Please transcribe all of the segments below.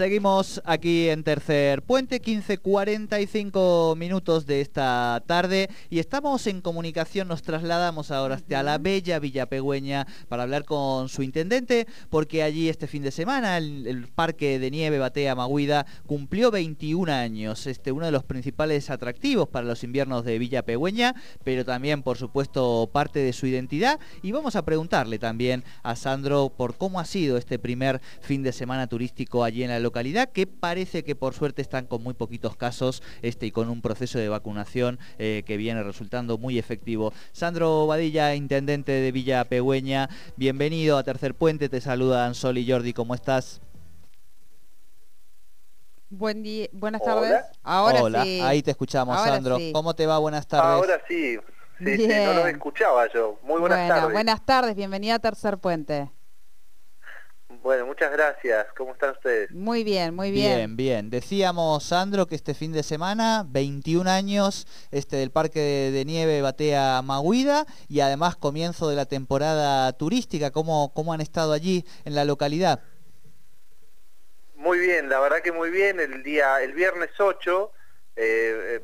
Seguimos aquí en Tercer Puente, 15.45 minutos de esta tarde y estamos en comunicación, nos trasladamos ahora hasta la bella Villa Pegüeña para hablar con su intendente porque allí este fin de semana el, Parque de Nieve Batea Maguida cumplió 21 años, este, uno de los principales atractivos para los inviernos de Villa Pegüeña, pero también por supuesto parte de su identidad y vamos a preguntarle también a Sandro por cómo ha sido este primer fin de semana turístico allí en la localidad, que parece que por suerte están con muy poquitos casos este, y con un proceso de vacunación eh, que viene resultando muy efectivo. Sandro Badilla, intendente de Villa Pegüeña, bienvenido a Tercer Puente, te saludan Sol y Jordi, ¿cómo estás? Buen día, buenas tardes. Ahora Hola, ahí te escuchamos, Sandro. ¿Cómo te va? Buenas tardes. Ahora sí. Sí, sí, no lo escuchaba yo. Muy buenas tardes. Buenas tardes, bienvenida a Tercer Puente. Bueno, muchas gracias. ¿Cómo están ustedes? Muy bien, muy bien. Bien, bien. Decíamos, Sandro, que este fin de semana, 21 años este del Parque de, Nieve Batea Maguida y además comienzo de la temporada turística. ¿Cómo, ¿Cómo han estado allí en la localidad? Muy bien, la verdad que muy bien. El día, el viernes 8, eh,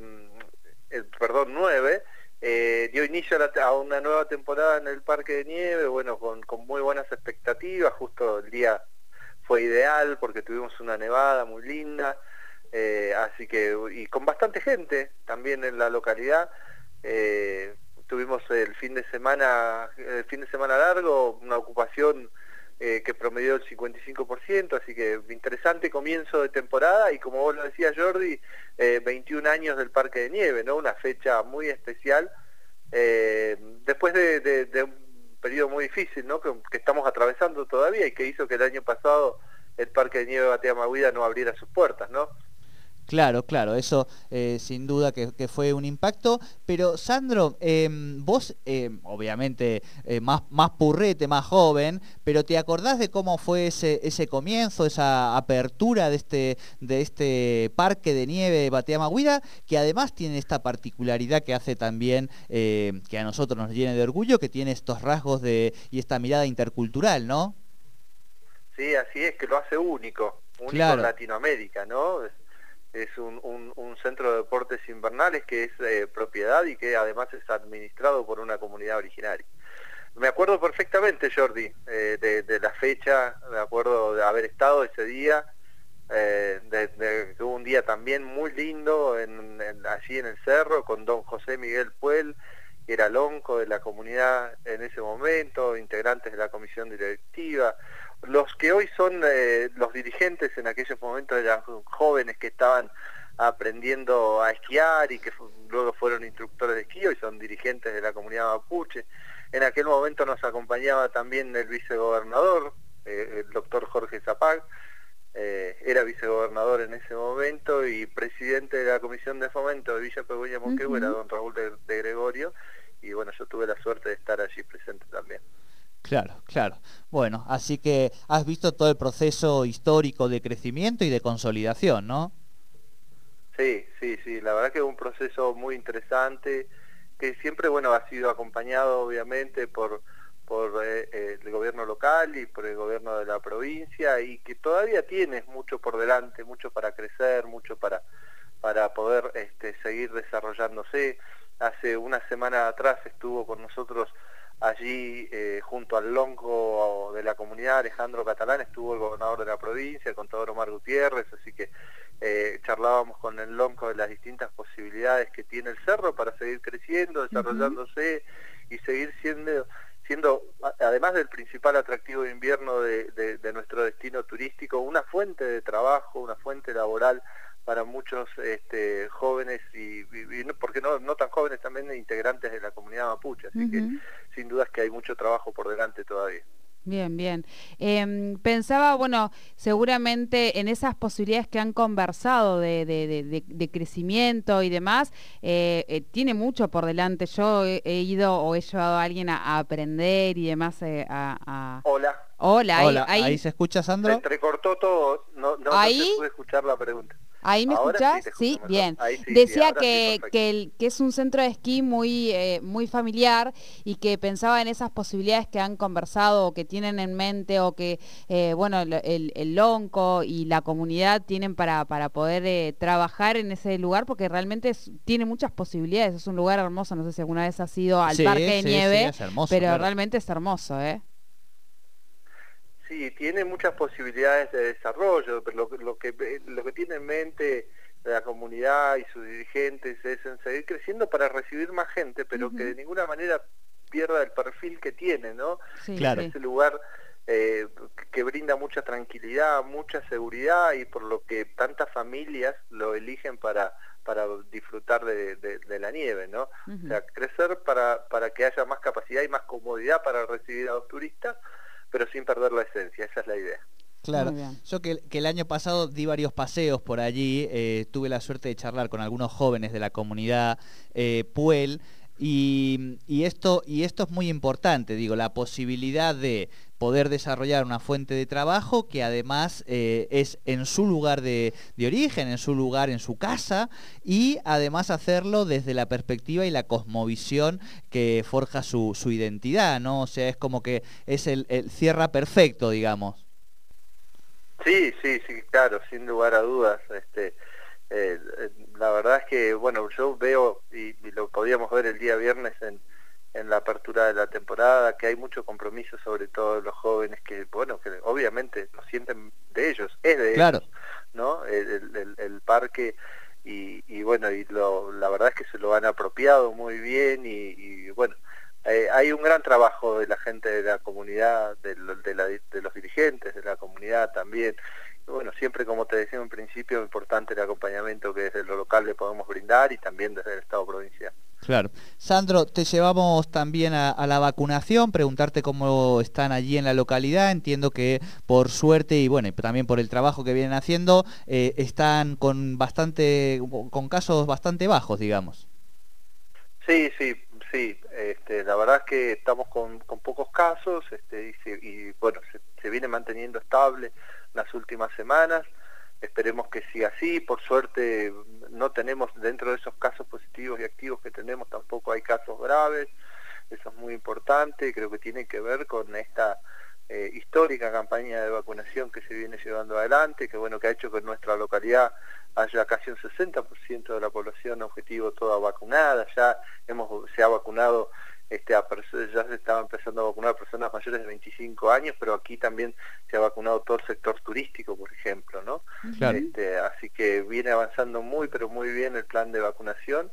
em, perdón, 9, eh, dio inicio a, una nueva temporada en el Parque de Nieve, bueno, con, muy buenas expectativas, justo el día fue ideal porque tuvimos una nevada muy linda, eh, así que, y con bastante gente también en la localidad, eh, tuvimos el fin de semana, el fin de semana largo, una ocupación que promedió el 55%, así que interesante comienzo de temporada y como vos lo decías Jordi, 21 años del Parque de Nieve, ¿no? Una fecha muy especial, eh, después de, un periodo muy difícil, ¿no? Que, estamos atravesando todavía y que hizo que el año pasado el Parque de Nieve Batea Maguida no abriera sus puertas, ¿no? Claro, claro, eso eh, sin duda que, fue un impacto. Pero Sandro, em, vos em, obviamente eh, más, más purrete, más joven, pero ¿te acordás de cómo fue ese, ese comienzo, esa apertura de este, de este parque de nieve Batea Guida, que además tiene esta particularidad que hace también eh, que a nosotros nos llene de orgullo, que tiene estos rasgos de, y esta mirada intercultural, ¿no? Sí, así es, que lo hace único, único en Latinoamérica, ¿no? Es un, centro de deportes invernales que es eh, propiedad y que además es administrado por una comunidad originaria. Me acuerdo perfectamente, Jordi, eh, de, la fecha, me acuerdo de haber estado ese día, eh, de, un día también muy lindo en, allí en el cerro con don José Miguel Puel, que era lonco de la comunidad en ese momento, integrantes de la comisión directiva, los que hoy son eh, los dirigentes en aquellos momentos eran jóvenes que estaban aprendiendo a esquiar y que luego fueron instructores de esquí y son dirigentes de la comunidad mapuche. En aquel momento nos acompañaba también el vicegobernador, eh, el doctor Jorge Zapag, eh, era vicegobernador en ese momento y presidente de la Comisión de Fomento de Villa Pegüeña Monquehue era don Raúl de Gregorio y bueno, yo tuve la suerte de estar allí presente también. Claro, claro. Bueno, así que has visto todo el proceso histórico de crecimiento y de consolidación, ¿no? Sí, sí, sí. La verdad que es un proceso muy interesante que siempre, bueno, ha sido acompañado obviamente por, por eh, eh, el gobierno local y por el gobierno de la provincia y que todavía tienes mucho por delante, mucho para crecer, mucho para, para poder este, seguir desarrollándose. Hace una semana atrás estuvo con nosotros Allí, eh, junto al lonco de la comunidad, Alejandro Catalán, estuvo el gobernador de la provincia, el contador Omar Gutiérrez, así que eh, charlábamos con el lonco de las distintas posibilidades que tiene el cerro para seguir creciendo, desarrollándose y seguir siendo, siendo, además del principal atractivo de invierno de nuestro destino turístico, una fuente de trabajo, una fuente laboral para muchos este, jóvenes y, porque no, no tan jóvenes también integrantes de la comunidad mapuche, así que sin duda es que hay mucho trabajo por delante todavía. Bien, bien. Em, pensaba, bueno, seguramente en esas posibilidades que han conversado de, de, crecimiento y demás, eh, eh, tiene mucho por delante. Yo he, ido o he llevado a alguien a, aprender y demás eh, a, Hola. Hola, Ahí, ahí, se escucha, Sandro? Se entrecortó todo, no, no, no se pude escuchar la pregunta. ¿Ahí me escuchás? Sí, bien. Decía que, que, es un centro de esquí muy, eh, muy familiar y que pensaba en esas posibilidades que han conversado o que tienen en mente o que, eh, bueno, el, el, Lonco y la comunidad tienen para, para poder eh, trabajar en ese lugar porque realmente tiene muchas posibilidades. Es un lugar hermoso. No sé si alguna vez has ido al Parque de Nieve, pero realmente es hermoso, ¿eh? Sí, tiene muchas posibilidades de desarrollo, pero lo, lo, que, lo que tiene en mente la comunidad y sus dirigentes es en seguir creciendo para recibir más gente, pero que de ninguna manera pierda el perfil que tiene, ¿no? Sí, claro. Ese lugar eh, que brinda mucha tranquilidad, mucha seguridad y por lo que tantas familias lo eligen para para disfrutar de, la nieve, ¿no? O sea, crecer para, para que haya más capacidad y más comodidad para recibir a los turistas, pero sin perder la esencia, esa es la idea. Claro, yo que, el año pasado di varios paseos por allí, eh, tuve la suerte de charlar con algunos jóvenes de la comunidad eh, Puel, y, esto, y esto es muy importante, digo, la posibilidad de poder desarrollar una fuente de trabajo que además eh, es en su lugar de, origen, en su lugar, en su casa, y además hacerlo desde la perspectiva y la cosmovisión que forja su, identidad, ¿no? O sea, es como que es el, el cierra perfecto, digamos. Sí, sí, sí, claro, sin lugar a dudas. Este, eh, la verdad es que, bueno, yo veo, y, lo podíamos ver el día viernes en, en la apertura de la temporada, que hay mucho compromiso, sobre todo los jóvenes, que, bueno, que obviamente lo sienten de ellos, es de ellos, ¿no? El, el, parque, y, y, bueno, y lo, la verdad es que se lo han apropiado muy bien, y, y bueno, eh, hay un gran trabajo de la gente de la comunidad, de, de, los dirigentes de la comunidad también. Bueno, siempre como te decía en principio, importante el acompañamiento que desde lo local le podemos brindar y también desde el Estado provincial. Claro. Sandro, te llevamos también a, la vacunación, preguntarte cómo están allí en la localidad. Entiendo que por suerte y bueno, también por el trabajo que vienen haciendo, eh, están con bastante, con casos bastante bajos, digamos. Sí, sí, sí, este, la verdad es que estamos con, pocos casos este, y, bueno, se, viene manteniendo estable las últimas semanas. Esperemos que siga así. Por suerte no tenemos dentro de esos casos positivos y activos que tenemos tampoco hay casos graves. Eso es muy importante. Creo que tiene que ver con esta eh, histórica campaña de vacunación que se viene llevando adelante, que bueno que ha hecho que nuestra localidad haya casi un 60% de la población objetivo toda vacunada, ya hemos se ha vacunado este, ya se estaba empezando a vacunar a personas mayores de 25 años, pero aquí también se ha vacunado todo el sector turístico, por ejemplo, ¿no? Este, así que viene avanzando muy, pero muy bien el plan de vacunación.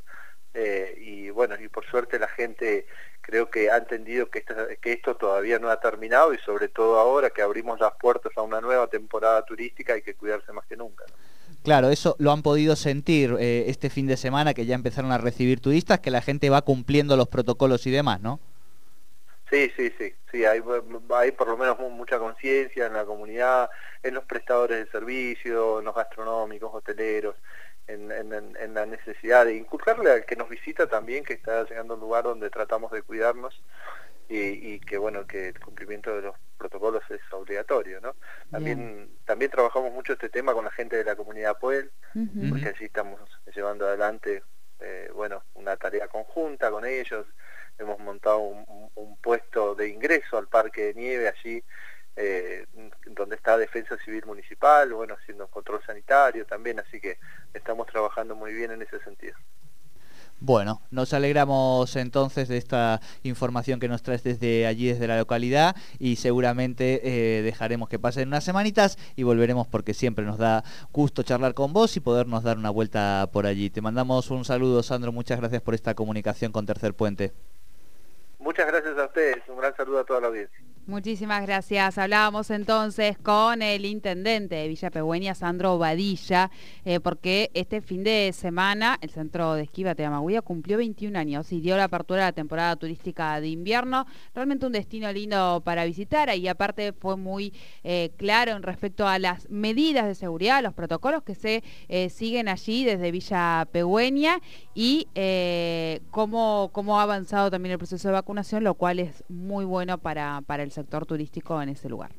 Eh, y bueno, y por suerte la gente creo que ha entendido que esto, que esto todavía no ha terminado y sobre todo ahora que abrimos las puertas a una nueva temporada turística hay que cuidarse más que nunca. Claro, eso lo han podido sentir eh, este fin de semana que ya empezaron a recibir turistas, que la gente va cumpliendo los protocolos y demás, ¿no? Sí, sí, sí, sí, hay, hay por lo menos mucha conciencia en la comunidad, en los prestadores de servicio, en los gastronómicos, hoteleros, en, la necesidad de inculcarle al que nos visita también que está llegando a un lugar donde tratamos de cuidarnos y, que bueno que el cumplimiento de los protocolos es obligatorio no también también trabajamos mucho este tema con la gente de la comunidad Puel porque allí estamos llevando adelante eh, bueno una tarea conjunta con ellos. Hemos montado un puesto de ingreso al parque de nieve allí eh, donde está Defensa Civil Municipal, bueno, haciendo control sanitario también, así que estamos trabajando muy bien en ese sentido. Bueno, nos alegramos entonces de esta información que nos traes desde allí, desde la localidad, y seguramente eh, dejaremos que pasen unas semanitas y volveremos porque siempre nos da gusto charlar con vos y podernos dar una vuelta por allí. Te mandamos un saludo, Sandro, muchas gracias por esta comunicación con Tercer Puente. Muchas gracias a ustedes, un gran saludo a toda la audiencia. Muchísimas gracias. Hablábamos entonces con el intendente de Villa Pegüeña, Sandro Badilla, eh, porque este fin de semana el centro de esquiva Teamagüía cumplió 21 años y dio la apertura de la temporada turística de invierno. Realmente un destino lindo para visitar y aparte fue muy eh, claro en respecto a las medidas de seguridad, los protocolos que se eh, siguen allí desde Villa Pegüeña y cómo, cómo ha avanzado también el proceso de vacunación, lo cual es muy bueno para, para el sector turístico en ese lugar.